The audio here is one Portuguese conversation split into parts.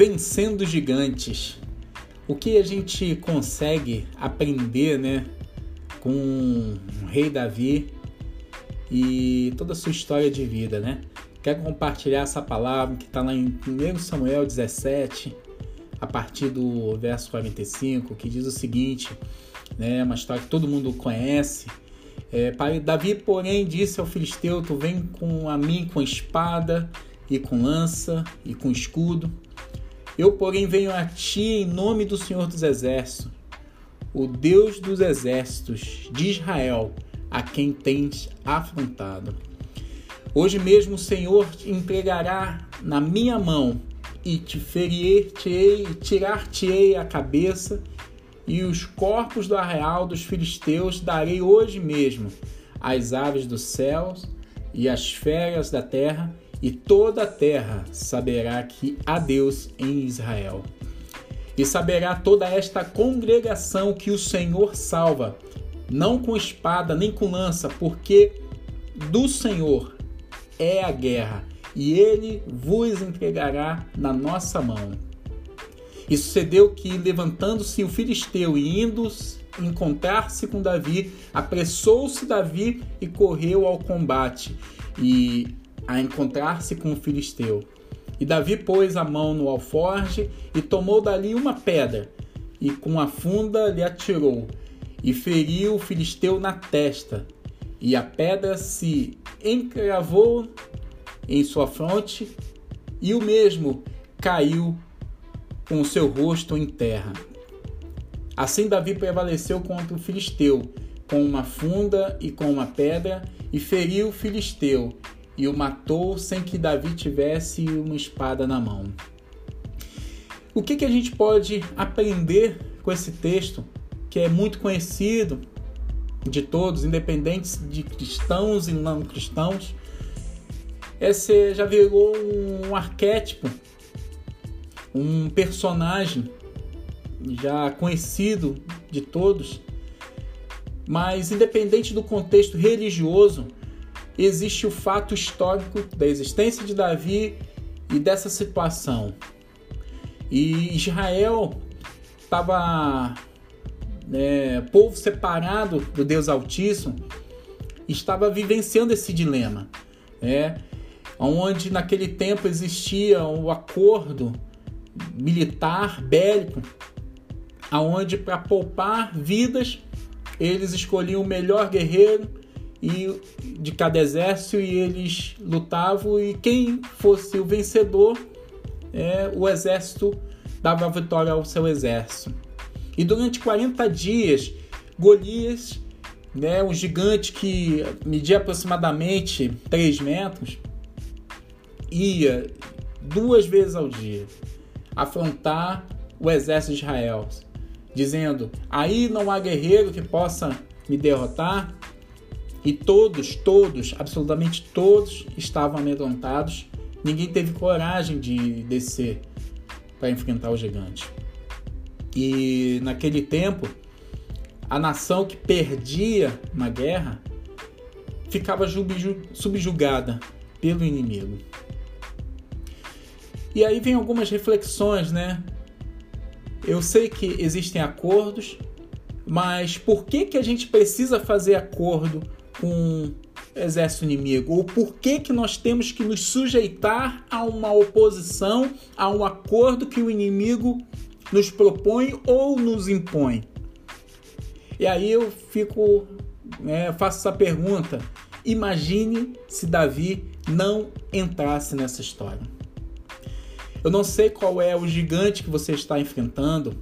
Vencendo gigantes. O que a gente consegue aprender, né, com o rei Davi e toda a sua história de vida, né? Quero compartilhar essa palavra que está lá em 1 Samuel 17, a partir do verso 45, que diz o seguinte, né, uma história que todo mundo conhece. É, Davi, porém, disse ao filisteu: Tu vem com a mim com espada e com lança e com escudo, eu, porém, venho a ti em nome do Senhor dos Exércitos, o Deus dos Exércitos de Israel, a quem tens afrontado. Hoje mesmo o Senhor te entregará na minha mão e te ferir-te-ei, tirar-te-ei a cabeça e os corpos do arreal dos filisteus darei hoje mesmo às aves dos céus e às feras da terra e toda a terra saberá que há Deus em Israel. E saberá toda esta congregação que o Senhor salva, não com espada nem com lança, porque do Senhor é a guerra, e ele vos entregará na nossa mão. E sucedeu que, levantando-se o filisteu e indo encontrar-se com Davi, apressou-se Davi e correu ao combate. E a encontrar-se com o filisteu. E Davi pôs a mão no alforge e tomou dali uma pedra, e com a funda lhe atirou, e feriu o filisteu na testa. E a pedra se encravou em sua fronte, e o mesmo caiu com o seu rosto em terra. Assim Davi prevaleceu contra o filisteu, com uma funda e com uma pedra, e feriu o filisteu, e o matou sem que Davi tivesse uma espada na mão. O que, que a gente pode aprender com esse texto, que é muito conhecido de todos, independentes de cristãos e não cristãos? Esse já virou um arquétipo, um personagem já conhecido de todos, mas independente do contexto religioso, existe o fato histórico da existência de Davi e dessa situação. E Israel estava né, povo separado do Deus Altíssimo, estava vivenciando esse dilema, né, onde naquele tempo existia o acordo militar bélico, aonde para poupar vidas eles escolhiam o melhor guerreiro e de cada exército e eles lutavam e quem fosse o vencedor, é, o exército dava a vitória ao seu exército. E durante 40 dias, Golias, né, um gigante que media aproximadamente 3 metros, ia duas vezes ao dia afrontar o exército de Israel, dizendo: Aí não há guerreiro que possa me derrotar, e todos, todos, absolutamente todos estavam amedrontados. Ninguém teve coragem de descer para enfrentar o gigante. E naquele tempo, a nação que perdia uma guerra ficava subjugada pelo inimigo. E aí vem algumas reflexões, né? Eu sei que existem acordos, mas por que, que a gente precisa fazer acordo com exército inimigo? Ou por que, que nós temos que nos sujeitar a uma oposição, a um acordo que o inimigo nos propõe ou nos impõe? E aí eu fico, né, faço essa pergunta. Imagine se Davi não entrasse nessa história. Eu não sei qual é o gigante que você está enfrentando.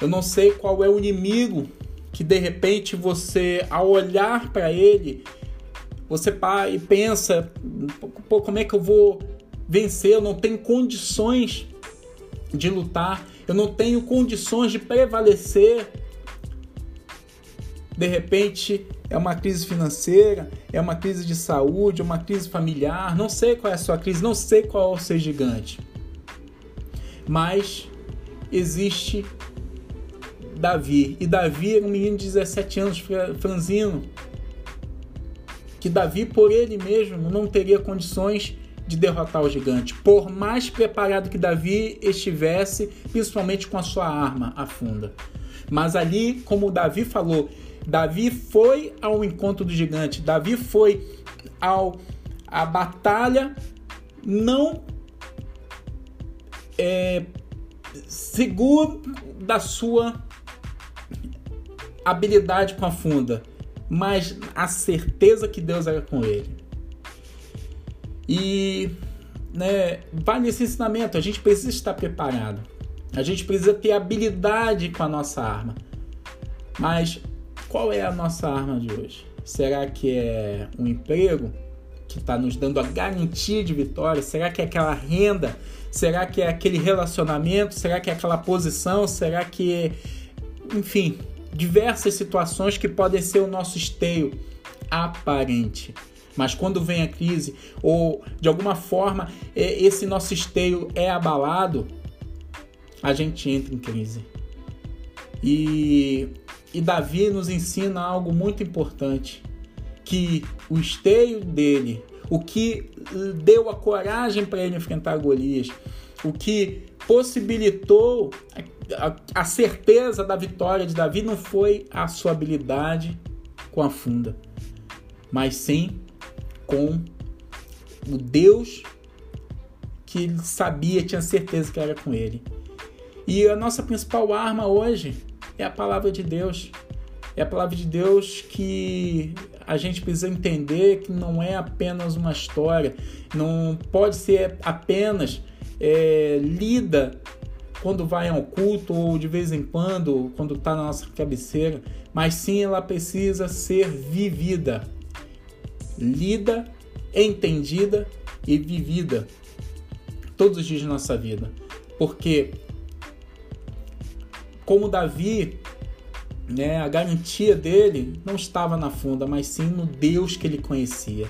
Eu não sei qual é o inimigo que de repente você, ao olhar para ele, você para e pensa: Pô, como é que eu vou vencer? Eu não tenho condições de lutar, eu não tenho condições de prevalecer. De repente é uma crise financeira, é uma crise de saúde, é uma crise familiar, não sei qual é a sua crise, não sei qual é o seu gigante. Mas existe Davi. E Davi era um menino de 17 anos, franzino. Que Davi, por ele mesmo, não teria condições de derrotar o gigante, por mais preparado que Davi estivesse, principalmente com a sua arma, a funda. Mas ali, como Davi falou, Davi foi ao encontro do gigante, Davi foi ao a batalha não é, seguro da sua habilidade com a funda, mas a certeza que Deus era com ele. E né, vai nesse ensinamento, a gente precisa estar preparado. A gente precisa ter habilidade com a nossa arma. Mas qual é a nossa arma de hoje? Será que é um emprego que está nos dando a garantia de vitória? Será que é aquela renda? Será que é aquele relacionamento? Será que é aquela posição? Será que. Enfim, diversas situações que podem ser o nosso esteio aparente. Mas quando vem a crise ou de alguma forma esse nosso esteio é abalado, a gente entra em crise. E, e Davi nos ensina algo muito importante, que o esteio dele, o que deu a coragem para ele enfrentar Golias, o que possibilitou a, certeza da vitória de Davi não foi a sua habilidade com a funda, mas sim com o Deus que ele sabia, tinha certeza que era com ele. E a nossa principal arma hoje é a palavra de Deus. É a palavra de Deus que a gente precisa entender que não é apenas uma história, não pode ser apenas é, lida quando vai ao culto ou de vez em quando, quando está na nossa cabeceira, mas sim ela precisa ser vivida lida, entendida e vivida todos os dias de nossa vida. Porque, como Davi, né, a garantia dele não estava na funda, mas sim no Deus que ele conhecia.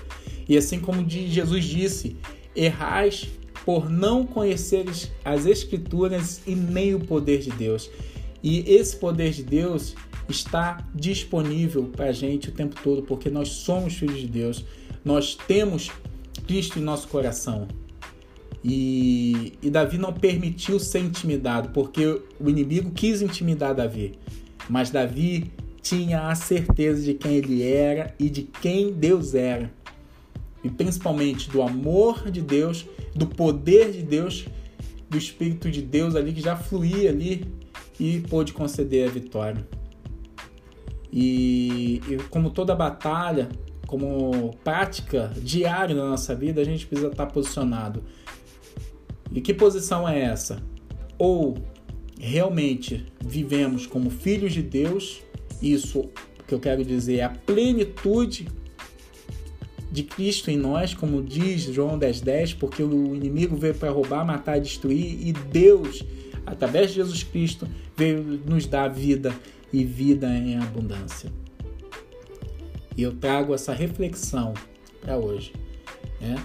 E assim como Jesus disse: errais por não conheceres as Escrituras e nem o poder de Deus. E esse poder de Deus está disponível para a gente o tempo todo, porque nós somos filhos de Deus, nós temos Cristo em nosso coração. E, e Davi não permitiu ser intimidado, porque o inimigo quis intimidar Davi, mas Davi tinha a certeza de quem ele era e de quem Deus era, e principalmente do amor de Deus, do poder de Deus, do Espírito de Deus ali que já fluía ali e pôde conceder a vitória. E, e como toda batalha, como prática diária na nossa vida, a gente precisa estar posicionado. E que posição é essa? Ou realmente vivemos como filhos de Deus, isso que eu quero dizer é a plenitude de Cristo em nós, como diz João 10,10, 10, porque o inimigo veio para roubar, matar destruir, e Deus, através de Jesus Cristo, veio nos dar vida e vida em abundância. E eu trago essa reflexão para hoje. Né?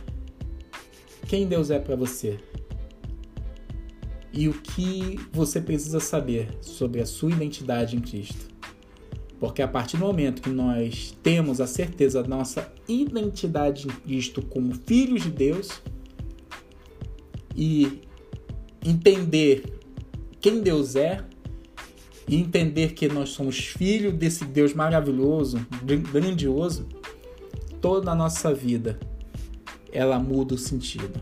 Quem Deus é para você? E o que você precisa saber sobre a sua identidade em Cristo? Porque a partir do momento que nós temos a certeza da nossa identidade em Cristo como filhos de Deus e entender quem Deus é, e entender que nós somos filhos desse Deus maravilhoso, grandioso, toda a nossa vida ela muda o sentido.